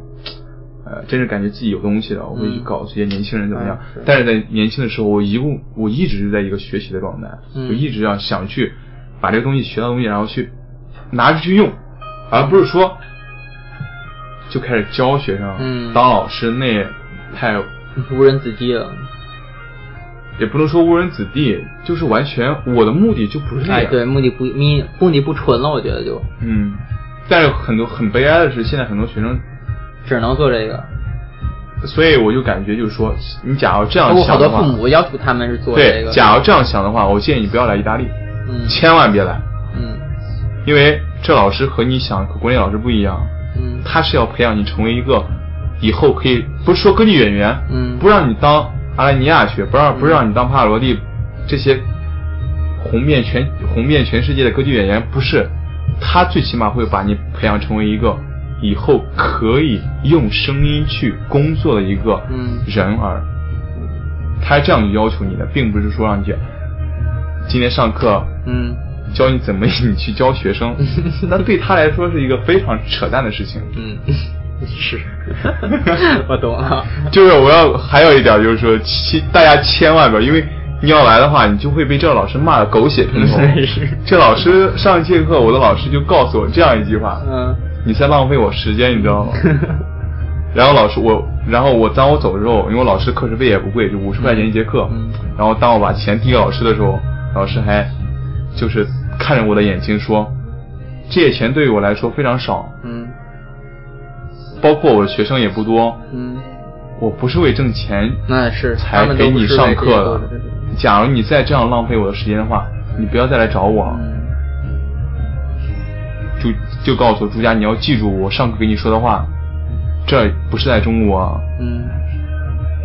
呃，真是感觉自己有东西了，我会去搞这些年轻人怎么样。但是在年轻的时候，我一共我一直是在一个学习的状态，嗯就一直要想去把这个东西学到东西，然后去拿出去用，而不是说就开始教学生，嗯当老师那也太误人子弟了。也不能说误人子弟，就是完全我的目的就不是那样。哎，对，目的不目目的不纯了，我觉得就嗯，但是很多很悲哀的是，现在很多学生，只能做这个。所以我就感觉就是说，你假如这样想的话，多父母要求他们是做这对。，假如这样想的话，我建议你不要来意大利，嗯。千万别来，嗯。因为这老师和你想和国内老师不一样，嗯。他是要培养你成为一个以后可以不是说歌剧演员，嗯。不让你当阿莱尼亚去，不让不让你当帕瓦罗蒂这些红遍全红遍全世界的歌剧演员，不是，他最起码会把你培养成为一个以后可以用声音去工作的一个嗯人儿，他这样要求你的，并不是说让你今天上课嗯教你怎么你去教学生，那对他来说是一个非常扯淡的事情。嗯，是，我懂了。就是我要还有一点就是说，千大家千万不要，因为你要来的话，你就会被这个老师骂的狗血喷头。这老师上一节课，我的老师就告诉我这样一句话：嗯你在浪费我时间，你知道吗？然后老师我，然后我当我走之后，因为我老师课时费也不贵，就五十块钱一节课。嗯然后当我把钱递给老师的时候，老师还就是看着我的眼睛说：“这些钱对于我来说非常少，嗯包括我的学生也不多，嗯，我不是为挣钱那是他才给你上课的。假如你再这样浪费我的时间的话，你不要再来找我了。嗯就就告诉我朱家，你要记住我上课给你说的话，这不是在中国啊。嗯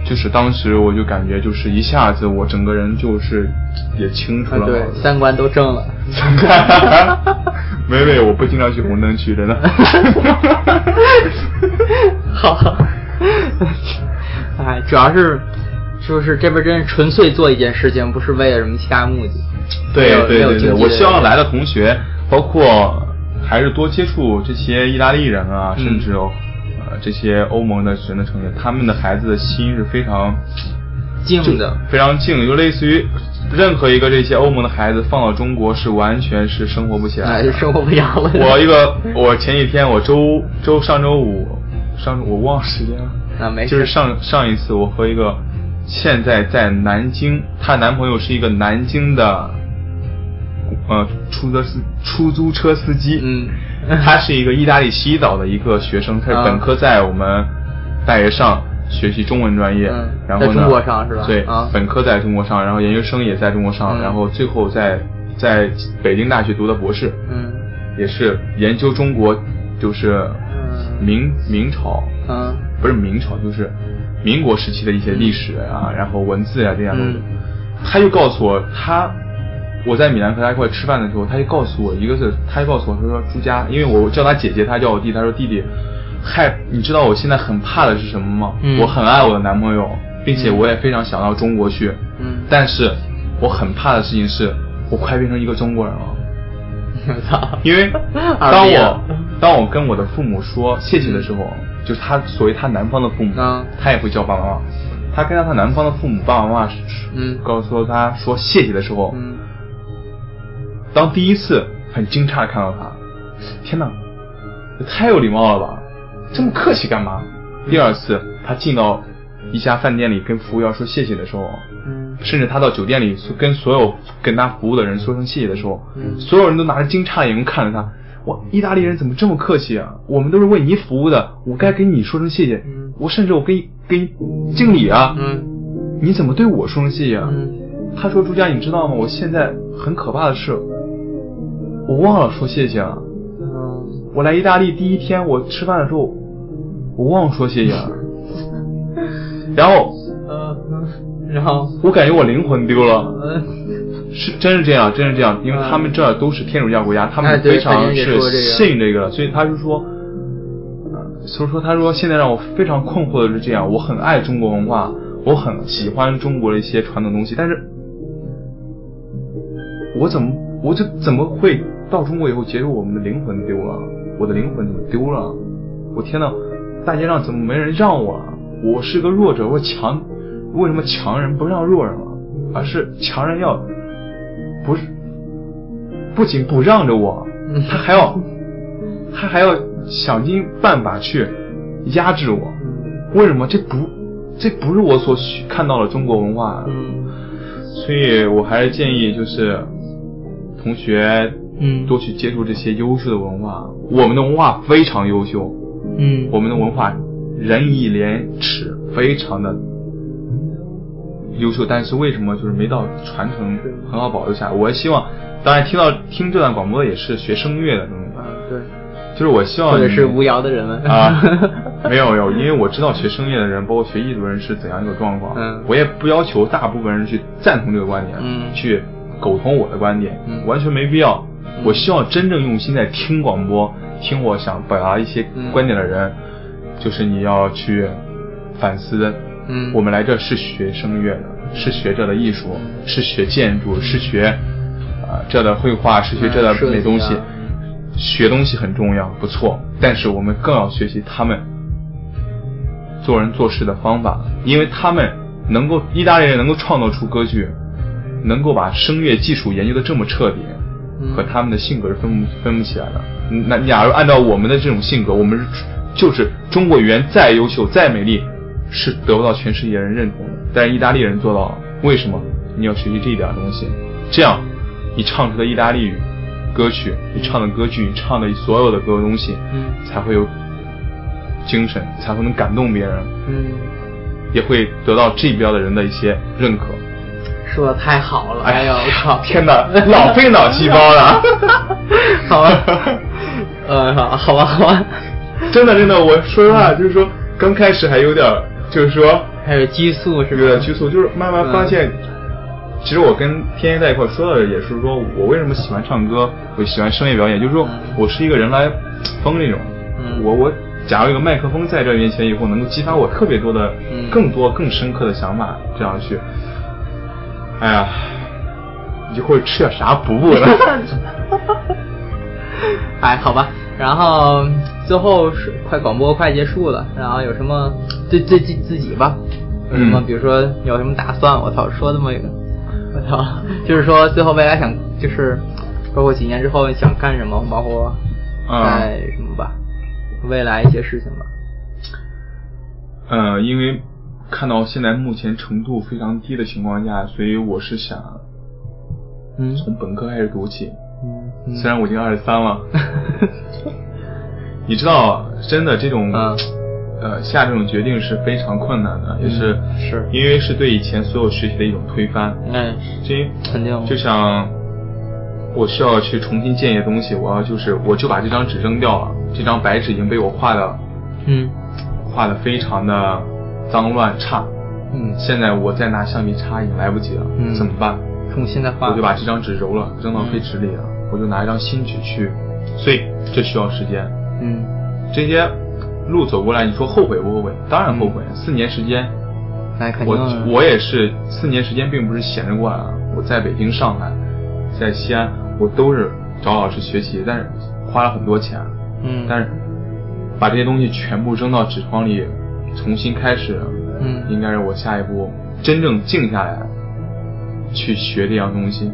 就是当时我就感觉就是一下子我整个人就是也清楚啊了。对，三观都正了。没没，我不经常去红灯区，真的。好，哎，主要是就是这边真是纯粹做一件事情，不是为了什么其他目的。对对对我希望来的同学，包括还是多接触这些意大利人啊，嗯甚至有呃这些欧盟的人的成员，他们的孩子的心是非常静的，非常静，就类似于任何一个这些欧盟的孩子放到中国是完全是生活不起来。生活不了。我一个，我前几天我周周上周五上我忘了时间了，啊没事就是上上一次我和一个现在在南京，她男朋友是一个南京的呃出租车司出租车司机，嗯。他是一个意大利西岛的一个学生，他本科在我们大学上学习中文专业，嗯然后呢在中国上是吧？对，啊。本科在中国上，然后研究生也在中国上，嗯。然后最后在在北京大学读的博士，嗯。也是研究中国，就是嗯。明明朝，嗯。不是明朝，就是民国时期的一些历史啊，然后文字啊这样的。嗯。他就告诉我，他我在米兰和他一块吃饭的时候，他就告诉我，一个是他就告诉我，他说朱家，因为我叫他姐姐，他叫我弟，他说弟弟，害，你知道我现在很怕的是什么吗？嗯。我很爱我的男朋友，并且嗯。我也非常想到中国去，嗯，但是我很怕的事情是，我快变成一个中国人了。因为当我 当我跟我的父母说谢谢的时候，就是他所谓他男方的父母，嗯他也会叫爸爸妈妈。他跟他男方的父母爸爸妈妈嗯。告诉他说谢谢的时候，嗯当第一次很惊诧的看到他，天哪，也太有礼貌了吧，这么客气干嘛？第二次他进到一家饭店里跟服务员说谢谢的时候，嗯甚至他到酒店里跟所有跟他服务的人说声谢谢的时候，嗯所有人都拿着惊诧的眼光看着他。哇，意大利人怎么这么客气啊？我们都是为你服务的，我该给你说声谢谢。嗯我甚至我给你给你敬礼啊，嗯你怎么对我说声谢谢啊？嗯他说：“朱家，你知道吗？我现在很可怕的是，我忘了说谢谢了。嗯我来意大利第一天，我吃饭的时候，我忘了说谢谢了。然后呃，然后我感觉我灵魂丢了。嗯是，真是这样，真是这样，因为他们这儿都是天主教国家，他们非常是信这个，所以他就说，呃所以说他说现在让我非常困惑的是这样，我很爱中国文化，我很喜欢中国的一些传统东西，但是，我怎么我就怎么会到中国以后觉得我们的灵魂丢了，我的灵魂怎么丢了？我天呐，大街上怎么没人让我了？我是个弱者，我强，为什么强人不让弱人了？而是强人要不是不仅不让着我，他还要他还要想尽办法去压制我。为什么？这不这不是我所需看到的中国文化。嗯所以我还是建议就是同学嗯多去接触这些优秀的文化。我们的文化非常优秀，嗯我们的文化仁义廉耻，非常的优秀。但是为什么就是没到传承很好保留下来？我也希望，当然听到听这段广播的也是学声乐的，嗯，啊对，就是我希望你或者是无聊的人们啊，没 有没有，因为我知道学声乐的人，包括学艺术的人是怎样一个状况。嗯我也不要求大部分人去赞同这个观点，嗯去苟同我的观点，嗯完全没必要。我希望真正用心在听广播、听我想表达一些嗯观点的人，就是你要去反思。嗯。我们来这是学声乐的，是学这的艺术，是学建筑，是学啊、这的绘画，是学这的嗯设计美东西。啊。学东西很重要，不错，但是我们更要学习他们做人做事的方法，因为他们能够意大利人能够创造出歌剧，能够把声乐技术研究的这么彻底，嗯和他们的性格是分不分不起来的。嗯那假如按照我们的这种性格，我们是就是中国语言再优秀再美丽，是得不到全世界人认同的。但是意大利人做到了，为什么？你要学习这一点东西，这样你唱出的意大利语歌曲，你唱的歌剧，你唱的所有的各个东西，嗯才会有精神，才会能感动别人，嗯，也会得到这边的人的一些认可。说的太好了，哎呦我靠，天哪，老费脑细胞了。好吧，呃，好，好吧，好吧，真的真的，我说实话，就是说刚开始还有点，就是说还有激素是吧？有点拘束，就是慢慢发现，其实我跟天天在一块说的也是说我为什么喜欢唱歌，我喜欢声乐表演，就是说我是一个人来疯那种。嗯我我假如有个麦克风在这面前以后，能够激发我特别多的、嗯更多更深刻的想法，这样去。哎呀，一会儿吃点啥补补呢？哎，好吧，然后最后是快广播快结束了，然后有什么对对自自己吧，有什么、嗯比如说有什么打算？我操，说这么一个，我操，就是说最后未来想就是包括几年之后想干什么，包括嗯在什么吧，未来一些事情吧。呃，因为看到现在目前程度非常低的情况下，所以我是想嗯。从本科开始读起。嗯。虽然我已经二十三了，你知道，真的这种、嗯。呃下这种决定是非常困难的，也是嗯是。因为是对以前所有学习的一种推翻。哎，这肯定。就像我需要去重新建一些东西，我要就是我就把这张纸扔掉了，这张白纸已经被我画的嗯。画的非常的脏乱差，嗯，现在我再拿橡皮擦已经来不及了，嗯怎么办？从现在画我就把这张纸揉了，扔到废纸里了，我就拿一张新纸去，所以这需要时间。嗯这些路走过来，你说后悔不后悔？当然后悔。四年时间，我我也是四年时间，并不是闲着过来了。我在北京、上海，在西安，我都是找老师学习，但是花了很多钱。嗯，但是把这些东西全部扔到纸筐里，重新开始，嗯应该是我下一步真正静下来去学这样东西。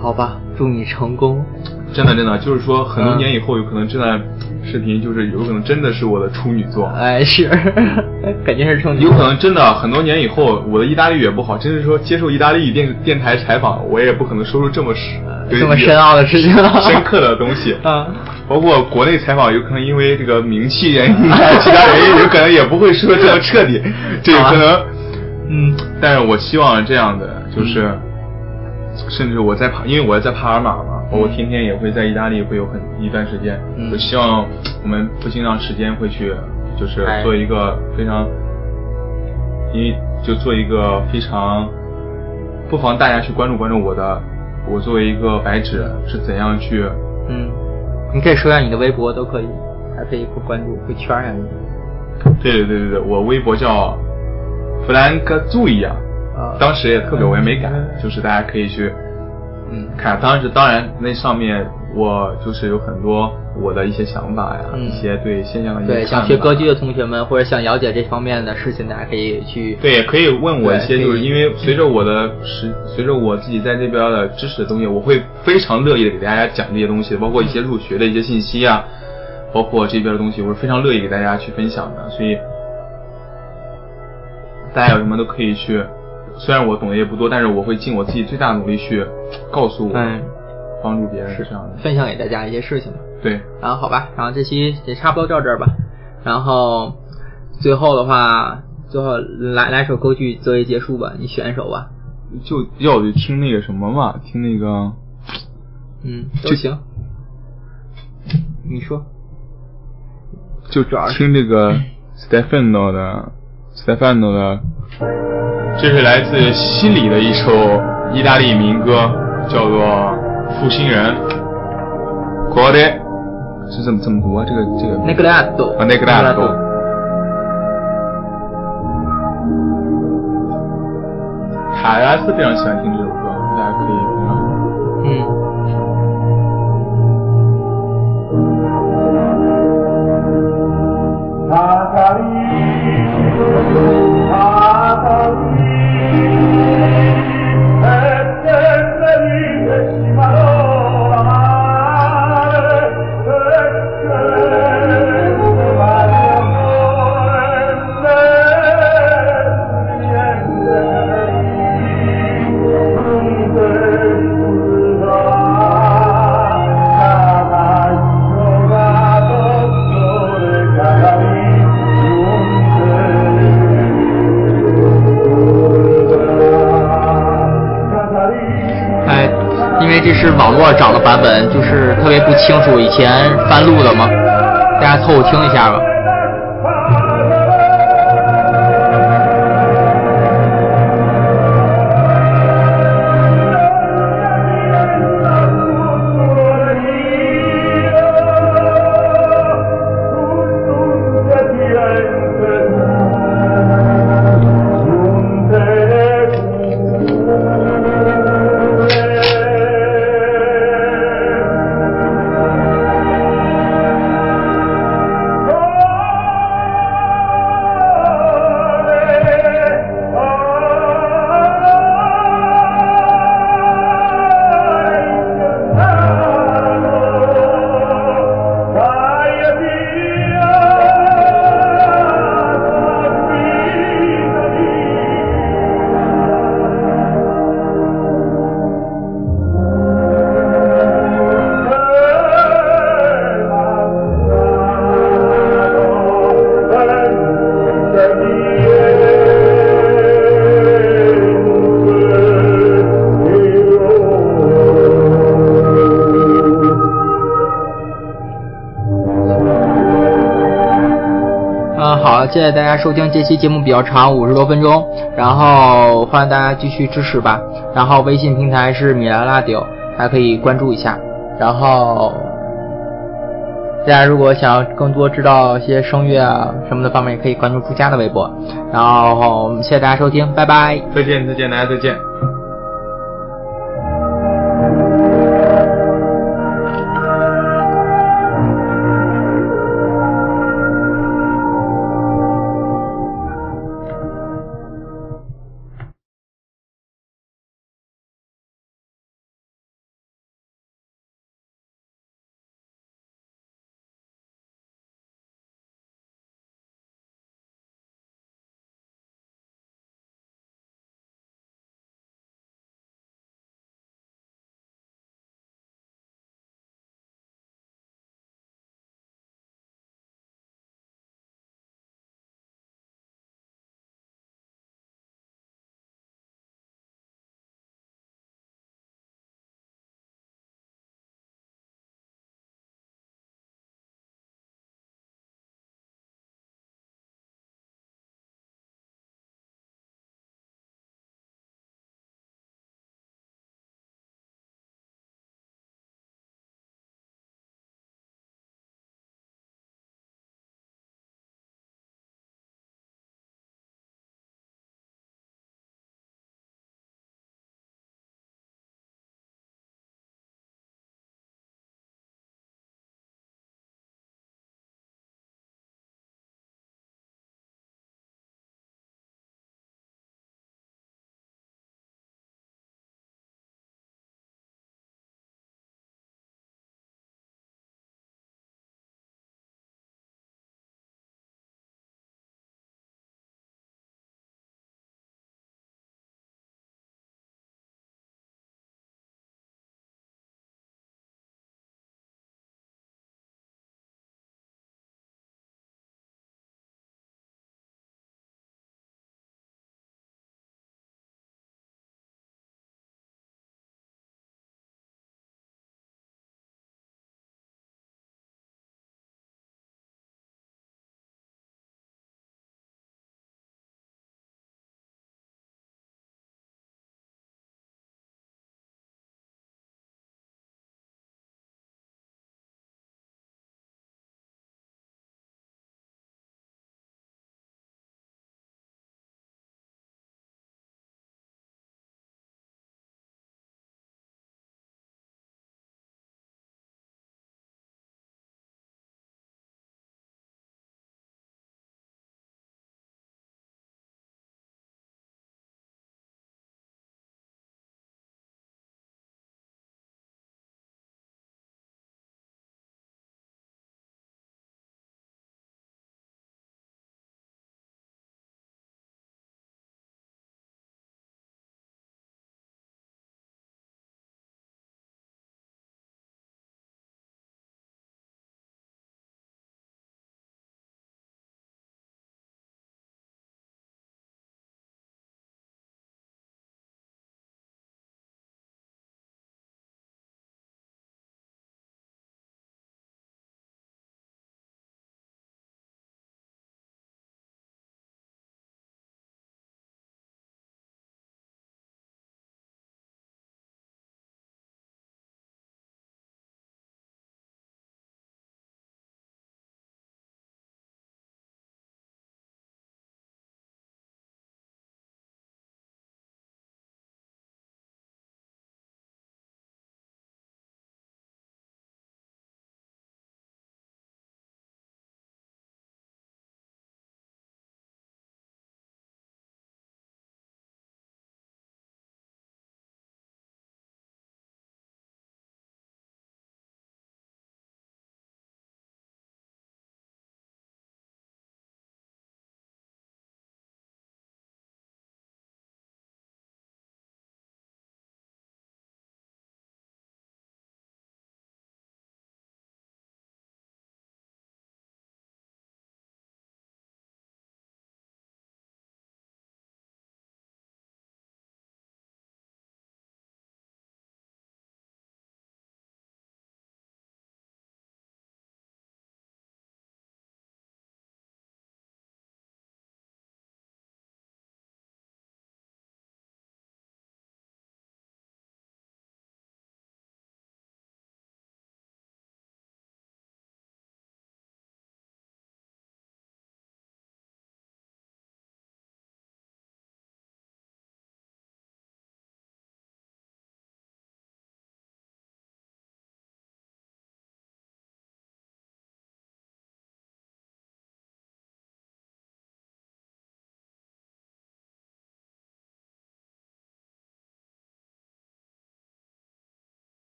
好吧，祝你成功。真的，真的，就是说，很多嗯年以后，有可能这段视频就是有可能真的是我的处女作，哎，是，肯定是处女。有可能真的很多年以后，我的意大利语也不好，真是说接受意大利语电电台采访，我也不可能说出这么深这么深奥的事情深刻的东西。啊，包括国内采访，有可能因为这个名气原因，其他原因，有可能也不会说这么彻底，这有可能，嗯，但是我希望这样的，就是，甚至我在帕，因为我在帕尔马嘛，包括天天也会在意大利会有很一段时间，嗯。我希望我们不经常时间会去，就是哎做一个非常，因为就做一个非常，不妨大家去关注关注我的，我作为一个白纸是怎样去。嗯，你可以说一下你的微博都可以，还可以关注，会圈一下你。对对对对对，我微博叫弗兰克注意啊，啊当时也特别我也没改，就是大家可以去嗯看。当时当然那上面我就是有很多我的一些想法呀，嗯一些对现象的一些对，想学歌剧的同学们，或者想了解这方面的事情，大家可以去。对，也可以问我一些，就是因为随着我的时，随着我自己在这边的知识的东西，我会非常乐意的给大家讲这些东西，包括一些入学的一些信息啊，包括这边的东西，我是非常乐意给大家去分享的。所以大家有什么都可以去，虽然我懂得也不多，但是我会尽我自己最大的努力去告诉我，嗯帮助别人是这样的。分享给大家一些事情吧。对，然后好吧，然后这期也差不多到这儿吧。然后最后的话，最后来来首歌曲作为结束吧，你选一首吧。就要我就听那个什么嘛，听那个。嗯，都就行。你说。就听这个 Stefano 的 Stefano 的，这是来自西里的一首意大利民歌，叫做《负心人》。国的是怎么怎么读啊？这个这个啊，那个大豆。卡拉斯非常喜欢听这首歌，大家可以非常。嗯。哎，这是网络找的版本，就是特别不清楚，以前翻录的吗，大家凑合听一下吧。谢大家收听这期节目比较长，五十多分钟，然后欢迎大家继续支持吧。然后微信平台是米拉拉迪欧，大家可以关注一下。然后大家如果想要更多知道一些声乐啊什么的方面，也可以关注朱佳的微博。然后谢谢大家收听，拜拜。再见，再见，大家再见。